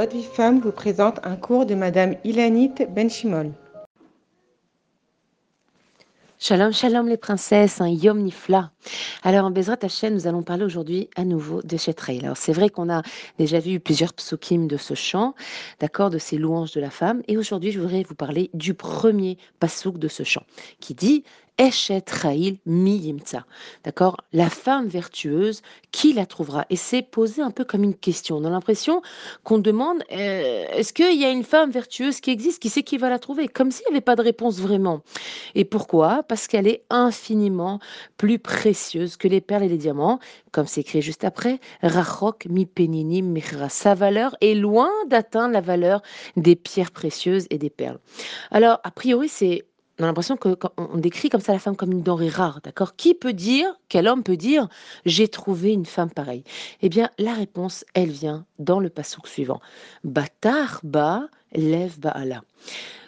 Votre vie femme vous présente un cours de Madame Ilanit Benchimol. Shalom, shalom les princesses, un yom nifla. Alors en Bezrat Hashem, nous allons parler aujourd'hui à nouveau de Shetrail. Alors c'est vrai qu'on a déjà vu plusieurs psukim de ce chant, d'accord, de ces louanges de la femme. Et aujourd'hui, je voudrais vous parler du premier pasuk de ce chant, qui dit Eshet. D'accord? La femme vertueuse, qui la trouvera? Et c'est posé un peu comme une question. On a l'impression qu'on demande euh, est-ce qu'il y a une femme vertueuse qui existe? Qui sait qui va la trouver? Comme s'il n'y avait pas de réponse vraiment. Et pourquoi? Parce qu'elle est infiniment plus précieuse que les perles et les diamants. Comme c'est écrit juste après Rachok mi penini mihra. Sa valeur est loin d'atteindre la valeur des pierres précieuses et des perles. Alors, a priori, c'est on a l'impression que on décrit comme ça la femme comme une denrée rare, d'accord? Qui peut dire, quel homme peut dire, j'ai trouvé une femme pareille? Eh bien, la réponse, elle vient dans le passouk suivant. Batar ba lève baala.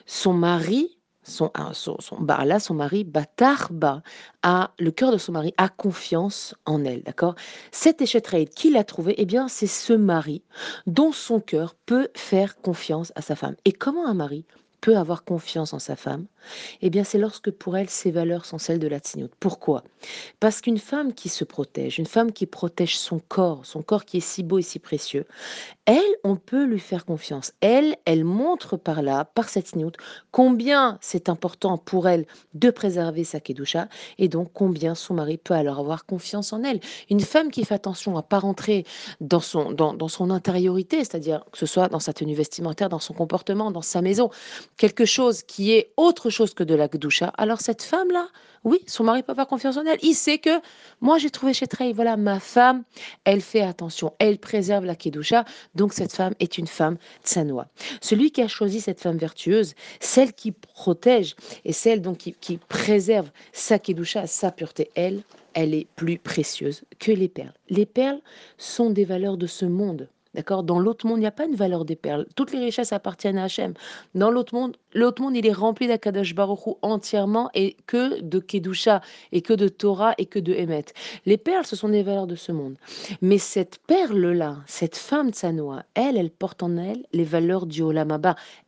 Son mari, son, ah, son, son baala, son mari, batar ba, a le cœur de son mari a confiance en elle, d'accord? Cette échetreille qui l'a trouvée, eh bien, c'est ce mari dont son cœur peut faire confiance à sa femme. Et comment un mari peut avoir confiance en sa femme, eh bien c'est lorsque pour elle ses valeurs sont celles de la tzniut. Pourquoi? Parce qu'une femme qui se protège, une femme qui protège son corps, son corps qui est si beau et si précieux, elle, on peut lui faire confiance. Elle, elle montre par là, par cette tzniut, combien c'est important pour elle de préserver sa kedusha et donc combien son mari peut alors avoir confiance en elle. Une femme qui fait attention à pas rentrer dans son, dans, dans son intériorité, c'est-à-dire que ce soit dans sa tenue vestimentaire, dans son comportement, dans sa maison, quelque chose qui est autre chose que de la gdoucha, alors cette femme-là, oui, son mari peut avoir confiance en elle. Il sait que moi j'ai trouvé chez Trey, voilà, ma femme, elle fait attention, elle préserve la kedusha, donc cette femme est une femme tsanoa. Celui qui a choisi cette femme vertueuse, celle qui protège et celle donc qui, qui préserve sa kedusha, sa pureté, elle, elle est plus précieuse que les perles. Les perles sont des valeurs de ce monde. D'accord? Dans l'autre monde, il n'y a pas une valeur des perles. Toutes les richesses appartiennent à Hachem. Dans l'autre monde, l'autre monde, il est rempli d'Akadash Baruch entièrement et que de Kedusha, et que de Torah, et que de Emet. Les perles, ce sont des valeurs de ce monde. Mais cette perle-là, cette femme Tsanoa, elle, elle porte en elle les valeurs du Olam.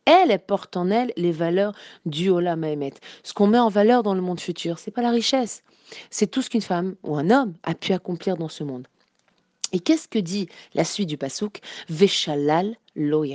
Elle, elle porte en elle les valeurs du Olam Emet. Ce qu'on met en valeur dans le monde futur, c'est pas la richesse. C'est tout ce qu'une femme ou un homme a pu accomplir dans ce monde. Et qu'est-ce que dit la suite du pasouk Veshalal lo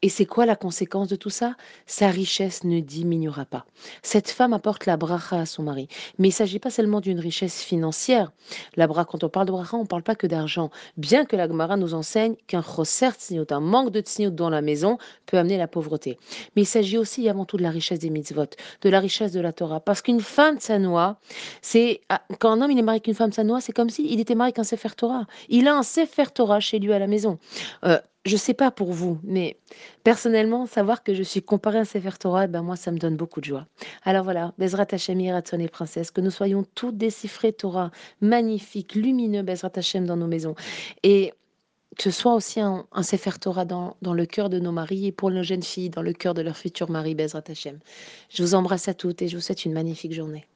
et c'est quoi la conséquence de tout ça? Sa richesse ne diminuera pas. Cette femme apporte la bracha à son mari. Mais il ne s'agit pas seulement d'une richesse financière. La bracha, quand on parle de bracha, on ne parle pas que d'argent. Bien que la Gemara nous enseigne qu'un choser tzniut, un manque de tzniut dans la maison, peut amener la pauvreté. Mais il s'agit aussi avant tout de la richesse des mitzvot, de la richesse de la Torah. Parce qu'une femme tsanoa, c'est ah, quand un homme il est marié avec une femme tsanoa, c'est comme s'il était marié avec un sefer Torah. Il a un sefer Torah chez lui à la maison. Euh, je sais pas pour vous, mais personnellement, savoir que je suis comparée à Sefer Torah, ben moi, ça me donne beaucoup de joie. Alors voilà, Bezrat Hashem, Ratson et Princesse, que nous soyons tous décifrés Torah, magnifiques, lumineux, Bezrat Hashem dans nos maisons. Et que ce soit aussi un, un Sefer Torah dans, dans, le cœur de nos maris et pour nos jeunes filles, dans le cœur de leur futur mari, Bezrat Hashem. Je vous embrasse à toutes et je vous souhaite une magnifique journée.